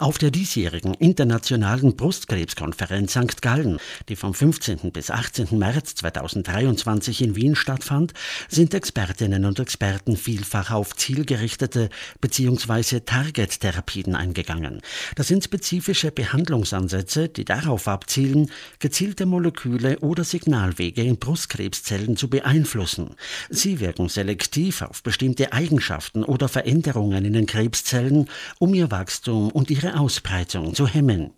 Auf der diesjährigen internationalen Brustkrebskonferenz St. Gallen, die vom 15. bis 18. März 2023 in Wien stattfand, sind Expertinnen und Experten vielfach auf zielgerichtete bzw. Target-Therapien eingegangen. Das sind spezifische Behandlungsansätze, die darauf abzielen, gezielte Moleküle oder Signalwege in Brustkrebszellen zu beeinflussen. Sie wirken selektiv auf bestimmte Eigenschaften oder Veränderungen in den Krebszellen, um ihr Wachstum und ihre Ausbreitung zu hemmen.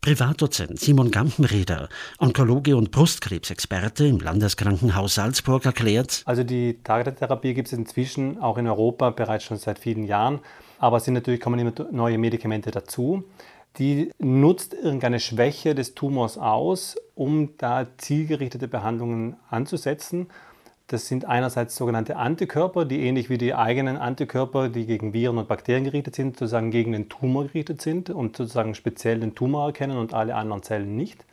Privatdozent Simon Gampenrieder, Onkologe und Brustkrebsexperte im Landeskrankenhaus Salzburg, erklärt: Also die Targettherapie gibt es inzwischen auch in Europa bereits schon seit vielen Jahren, aber es sind natürlich kommen immer neue Medikamente dazu. Die nutzt irgendeine Schwäche des Tumors aus, um da zielgerichtete Behandlungen anzusetzen das sind einerseits sogenannte Antikörper, die ähnlich wie die eigenen Antikörper, die gegen Viren und Bakterien gerichtet sind, sozusagen gegen den Tumor gerichtet sind und sozusagen speziell den Tumor erkennen und alle anderen Zellen nicht.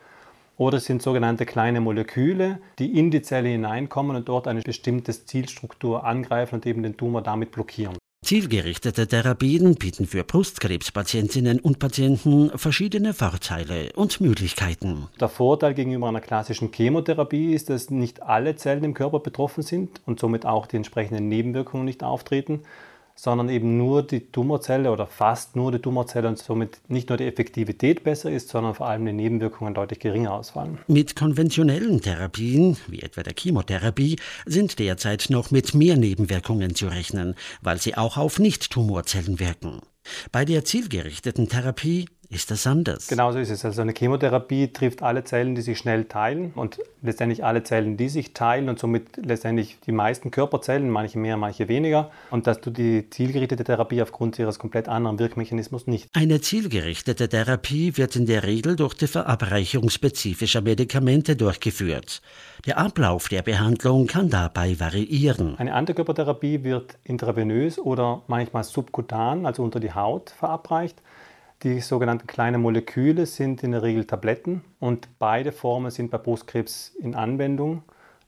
Oder es sind sogenannte kleine Moleküle, die in die Zelle hineinkommen und dort eine bestimmte Zielstruktur angreifen und eben den Tumor damit blockieren. Zielgerichtete Therapien bieten für Brustkrebspatientinnen und Patienten verschiedene Vorteile und Möglichkeiten. Der Vorteil gegenüber einer klassischen Chemotherapie ist, dass nicht alle Zellen im Körper betroffen sind und somit auch die entsprechenden Nebenwirkungen nicht auftreten sondern eben nur die Tumorzelle oder fast nur die Tumorzelle und somit nicht nur die Effektivität besser ist, sondern vor allem die Nebenwirkungen deutlich geringer ausfallen. Mit konventionellen Therapien, wie etwa der Chemotherapie, sind derzeit noch mit mehr Nebenwirkungen zu rechnen, weil sie auch auf Nicht-Tumorzellen wirken. Bei der zielgerichteten Therapie ist das anders. Genauso ist es. Also eine Chemotherapie trifft alle Zellen, die sich schnell teilen und letztendlich alle Zellen, die sich teilen und somit letztendlich die meisten Körperzellen, manche mehr, manche weniger. Und dass du die zielgerichtete Therapie aufgrund ihres komplett anderen Wirkmechanismus nicht. Eine zielgerichtete Therapie wird in der Regel durch die Verabreichung spezifischer Medikamente durchgeführt. Der Ablauf der Behandlung kann dabei variieren. Eine Antikörpertherapie wird intravenös oder manchmal subkutan, also unter die Haut, verabreicht. Die sogenannten kleinen Moleküle sind in der Regel Tabletten und beide Formen sind bei Brustkrebs in Anwendung.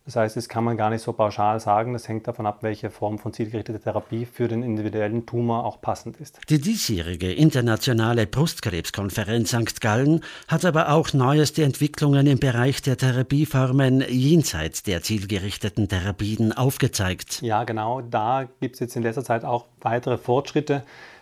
Das heißt, das kann man gar nicht so pauschal sagen. Das hängt davon ab, welche Form von zielgerichteter Therapie für den individuellen Tumor auch passend ist. Die diesjährige internationale Brustkrebskonferenz St. Gallen hat aber auch neueste Entwicklungen im Bereich der Therapieformen jenseits der zielgerichteten Therapien aufgezeigt. Ja, genau. Da gibt es jetzt in letzter Zeit auch weitere Fortschritte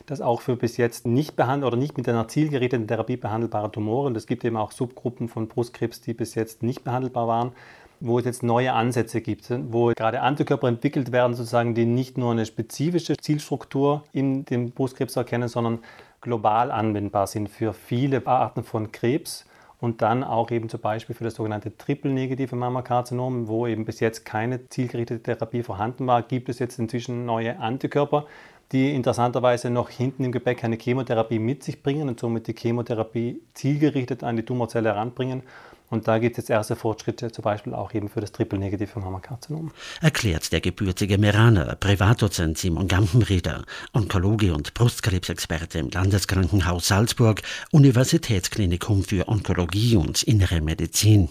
dass auch für bis jetzt nicht behandelt oder nicht mit einer zielgerichteten Therapie behandelbare Tumore, und es gibt eben auch Subgruppen von Brustkrebs, die bis jetzt nicht behandelbar waren, wo es jetzt neue Ansätze gibt, wo gerade Antikörper entwickelt werden, sozusagen, die nicht nur eine spezifische Zielstruktur in dem Brustkrebs erkennen, sondern global anwendbar sind für viele Arten von Krebs und dann auch eben zum Beispiel für das sogenannte triple-negative Mammakarzinom, wo eben bis jetzt keine zielgerichtete Therapie vorhanden war, gibt es jetzt inzwischen neue Antikörper, die interessanterweise noch hinten im Gepäck eine Chemotherapie mit sich bringen und somit die Chemotherapie zielgerichtet an die Tumorzelle heranbringen. Und da gibt es jetzt erste Fortschritte, zum Beispiel auch eben für das Triple-Negative Mammakarzinom. Erklärt der gebürtige Meraner, Privatdozent Simon Gampenrieder, Onkologe und Brustkrebsexperte im Landeskrankenhaus Salzburg, Universitätsklinikum für Onkologie und Innere Medizin.